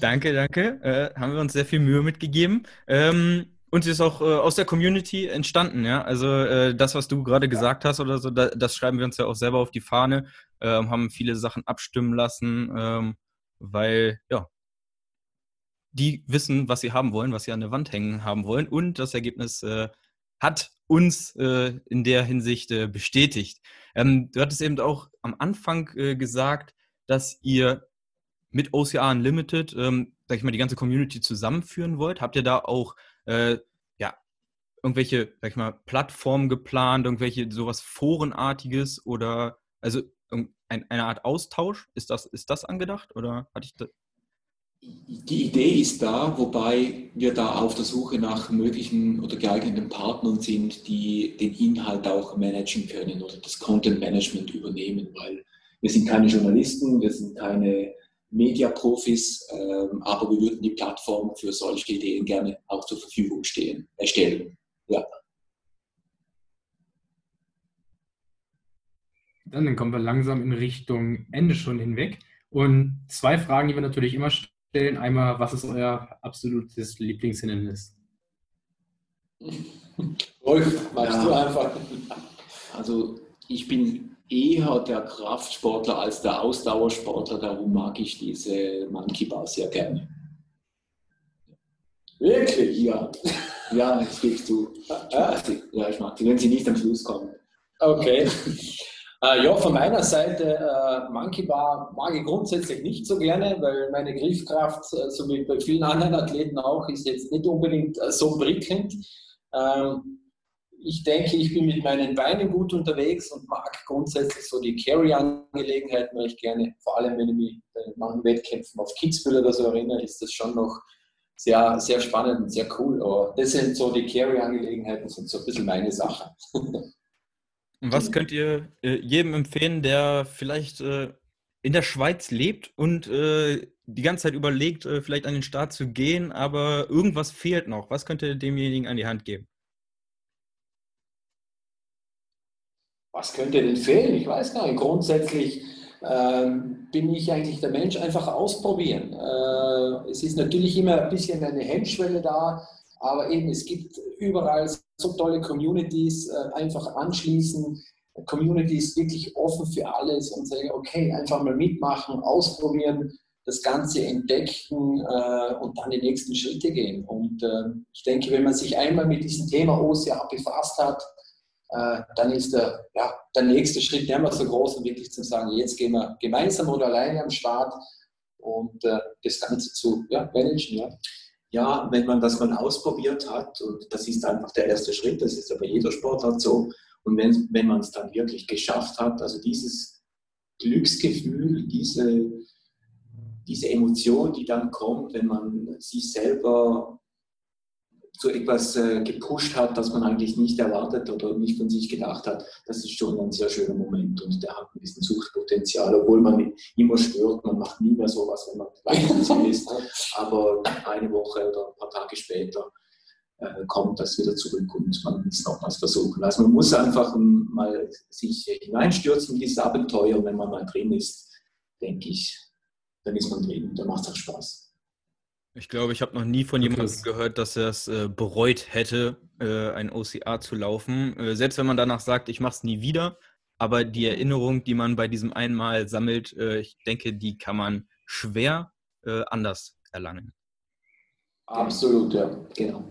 danke, danke. Äh, haben wir uns sehr viel Mühe mitgegeben. Ähm, und sie ist auch äh, aus der Community entstanden, ja. Also äh, das, was du gerade gesagt hast oder so, da, das schreiben wir uns ja auch selber auf die Fahne, ähm, haben viele Sachen abstimmen lassen, ähm, weil ja die wissen, was sie haben wollen, was sie an der Wand hängen haben wollen. Und das Ergebnis äh, hat uns äh, in der Hinsicht äh, bestätigt. Ähm, du hattest eben auch am Anfang äh, gesagt, dass ihr mit OCR Unlimited, ähm, sag ich mal, die ganze Community zusammenführen wollt. Habt ihr da auch äh, ja, irgendwelche, sag ich mal, Plattformen geplant, irgendwelche sowas Forenartiges oder also ein, eine Art Austausch? Ist das, ist das angedacht oder hatte ich das? Die Idee ist da, wobei wir da auf der Suche nach möglichen oder geeigneten Partnern sind, die den Inhalt auch managen können oder das Content Management übernehmen, weil wir sind keine Journalisten, wir sind keine Media-Profis, ähm, aber wir würden die Plattform für solche Ideen gerne auch zur Verfügung stehen, erstellen. Ja. Dann kommen wir langsam in Richtung Ende schon hinweg. Und zwei Fragen, die wir natürlich immer stellen stellen. Einmal, was ist euer absolutes Lieblingshindernis? Rolf, magst ja. du einfach? Also ich bin eher der Kraftsportler als der Ausdauersportler, darum mag ich diese Monkey Bar sehr gerne. Wirklich? Ja. Ja, das ich zu. Ja, ich mag sie, wenn sie nicht am Schluss kommen. Okay. Äh, ja, von meiner Seite, äh, Monkey Bar mag ich grundsätzlich nicht so gerne, weil meine Griffkraft, äh, so wie bei vielen anderen Athleten auch, ist jetzt nicht unbedingt äh, so prickelnd. Ähm, ich denke, ich bin mit meinen Beinen gut unterwegs und mag grundsätzlich so die Carry-Angelegenheiten recht gerne. Vor allem, wenn ich mich bei manchen Wettkämpfen auf Kitzbühel oder so erinnere, ist das schon noch sehr, sehr spannend und sehr cool. Aber das sind so die Carry-Angelegenheiten, sind so ein bisschen meine Sache. Und was könnt ihr äh, jedem empfehlen, der vielleicht äh, in der Schweiz lebt und äh, die ganze Zeit überlegt, äh, vielleicht an den Start zu gehen, aber irgendwas fehlt noch? Was könnt ihr demjenigen an die Hand geben? Was könnte denn fehlen? Ich weiß gar nicht. Grundsätzlich ähm, bin ich eigentlich der Mensch, einfach ausprobieren. Äh, es ist natürlich immer ein bisschen eine Hemmschwelle da, aber eben es gibt überall so tolle Communities, äh, einfach anschließen. Communities wirklich offen für alles und sagen, okay, einfach mal mitmachen, ausprobieren, das Ganze entdecken äh, und dann die nächsten Schritte gehen. Und äh, ich denke, wenn man sich einmal mit diesem Thema OCA befasst hat, äh, dann ist der, ja, der nächste Schritt nicht mehr so groß, um wirklich zu sagen, jetzt gehen wir gemeinsam oder alleine am Start und äh, das Ganze zu ja, managen. Ja. Ja, wenn man das mal ausprobiert hat, und das ist einfach der erste Schritt, das ist aber jeder Sportart so, und wenn, wenn man es dann wirklich geschafft hat, also dieses Glücksgefühl, diese, diese Emotion, die dann kommt, wenn man sich selber zu etwas äh, gepusht hat, das man eigentlich nicht erwartet oder nicht von sich gedacht hat, das ist schon ein sehr schöner Moment und der hat ein bisschen Suchtpotenzial, obwohl man immer spürt, man macht nie mehr sowas, wenn man Leistungsziel ist. Aber eine Woche oder ein paar Tage später äh, kommt das wieder zurück und man will es nochmals versuchen. Also man muss einfach mal sich hineinstürzen in dieses Abenteuer und wenn man mal drin ist, denke ich, dann ist man drin und dann macht es auch Spaß. Ich glaube, ich habe noch nie von jemandem gehört, dass er es äh, bereut hätte, äh, ein OCA zu laufen. Äh, selbst wenn man danach sagt, ich mache es nie wieder. Aber die Erinnerung, die man bei diesem einmal sammelt, äh, ich denke, die kann man schwer äh, anders erlangen. Absolut, ja, genau.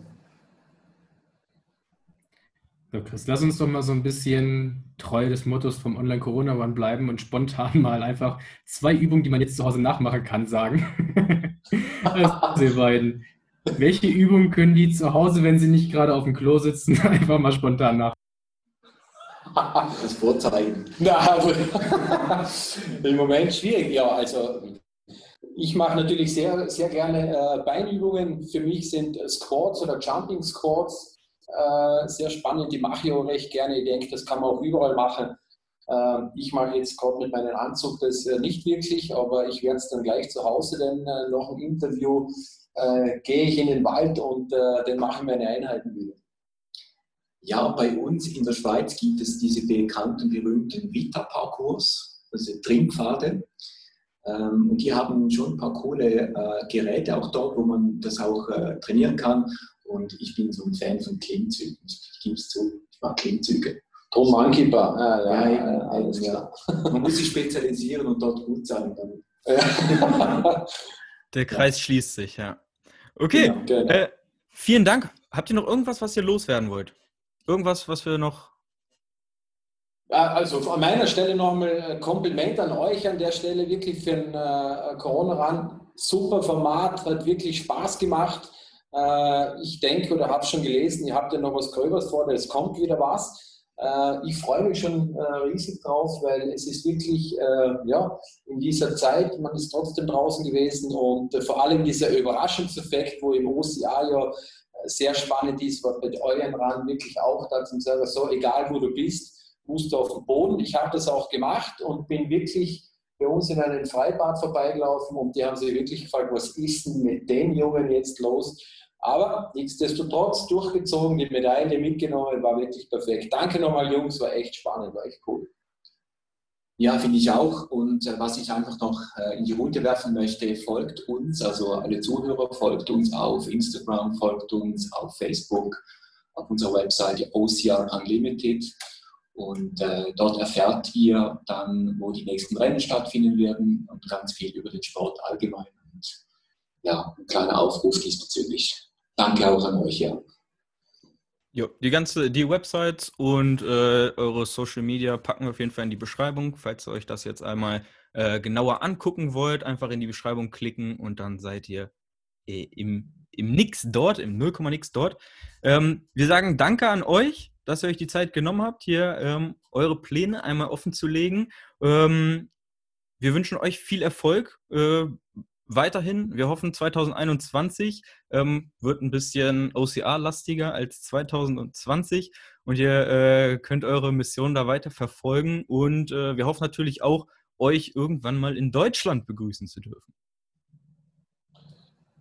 So, Chris, lass uns doch mal so ein bisschen treu des Mottos vom Online-Corona-One bleiben und spontan mal einfach zwei Übungen, die man jetzt zu Hause nachmachen kann, sagen. also, beiden. Welche Übungen können die zu Hause, wenn sie nicht gerade auf dem Klo sitzen, einfach mal spontan nach? Das Vorzeigen. Na, Im Moment schwierig, ja. Also ich mache natürlich sehr, sehr gerne äh, Beinübungen. Für mich sind Squats oder Jumping Squats äh, sehr spannend. Die mache ich auch recht gerne. Ich denke, das kann man auch überall machen. Ähm, ich mache jetzt gerade mit meinem Anzug das äh, nicht wirklich, aber ich werde es dann gleich zu Hause, denn äh, noch ein Interview äh, gehe ich in den Wald und dann mache ich meine Einheiten wieder. Ja, bei uns in der Schweiz gibt es diese bekannten, berühmten Vita-Parcours, also Trinkpfade. Ähm, und die haben schon ein paar coole Geräte auch dort, wo man das auch trainieren kann. Und ich bin so ein Fan von Klimmzügen. Ich gebe es zu, ich mag Klimmzüge. Tom Monkeybar. Ah, ja, ja, ja, alles klar. Man muss sich spezialisieren und dort gut sein. Dann. Der Kreis schließt sich, ja. Okay, genau, genau. Äh, vielen Dank. Habt ihr noch irgendwas, was ihr loswerden wollt? Irgendwas, was wir noch. Also von meiner Stelle nochmal äh, Kompliment an euch an der Stelle, wirklich für den äh, Corona-Run. Super Format, hat wirklich Spaß gemacht. Äh, ich denke oder habe schon gelesen, ihr habt ja noch was Gröbers vor, es kommt wieder was. Äh, ich freue mich schon äh, riesig drauf, weil es ist wirklich, äh, ja, in dieser Zeit, man ist trotzdem draußen gewesen und vor allem dieser Überraschungseffekt, wo im OCA ja sehr spannend ist, war mit euren ran wirklich auch da zum sagen, so egal wo du bist, musst du auf den Boden. Ich habe das auch gemacht und bin wirklich bei uns in einem Freibad vorbeigelaufen und die haben sich wirklich gefragt, was ist denn mit den Jungen jetzt los? Aber nichtsdestotrotz durchgezogen, die Medaille mitgenommen, war wirklich perfekt. Danke nochmal, Jungs, war echt spannend, war echt cool. Ja, finde ich auch. Und äh, was ich einfach noch äh, in die Runde werfen möchte, folgt uns, also alle Zuhörer, folgt uns auf Instagram, folgt uns auf Facebook, auf unserer Webseite OCR Unlimited. Und äh, dort erfährt ihr dann, wo die nächsten Rennen stattfinden werden und ganz viel über den Sport allgemein. Und ja, ein kleiner Aufruf diesbezüglich. Danke auch an euch, ja. Jo, die ganze, die Websites und äh, eure Social Media packen wir auf jeden Fall in die Beschreibung. Falls ihr euch das jetzt einmal äh, genauer angucken wollt, einfach in die Beschreibung klicken und dann seid ihr äh, im, im Nix dort, im 0, nix dort. Ähm, wir sagen Danke an euch, dass ihr euch die Zeit genommen habt, hier ähm, eure Pläne einmal offen zu legen. Ähm, wir wünschen euch viel Erfolg. Weiterhin, wir hoffen 2021 ähm, wird ein bisschen OCR-lastiger als 2020 und ihr äh, könnt eure Mission da weiter verfolgen und äh, wir hoffen natürlich auch, euch irgendwann mal in Deutschland begrüßen zu dürfen.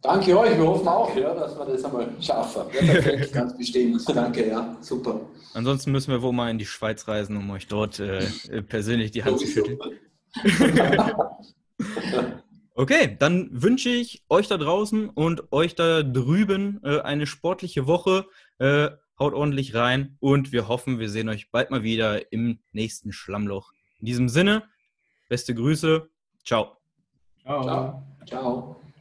Danke euch, wir hoffen auch, ja, dass wir das einmal schaffen. Ja, ganz bestimmt. Danke, ja, super. Ansonsten müssen wir wohl mal in die Schweiz reisen, um euch dort äh, persönlich die Hand zu schütteln. okay, dann wünsche ich euch da draußen und euch da drüben äh, eine sportliche Woche. Äh, haut ordentlich rein und wir hoffen, wir sehen euch bald mal wieder im nächsten Schlammloch. In diesem Sinne, beste Grüße. Ciao. Ciao. Ciao. Ciao.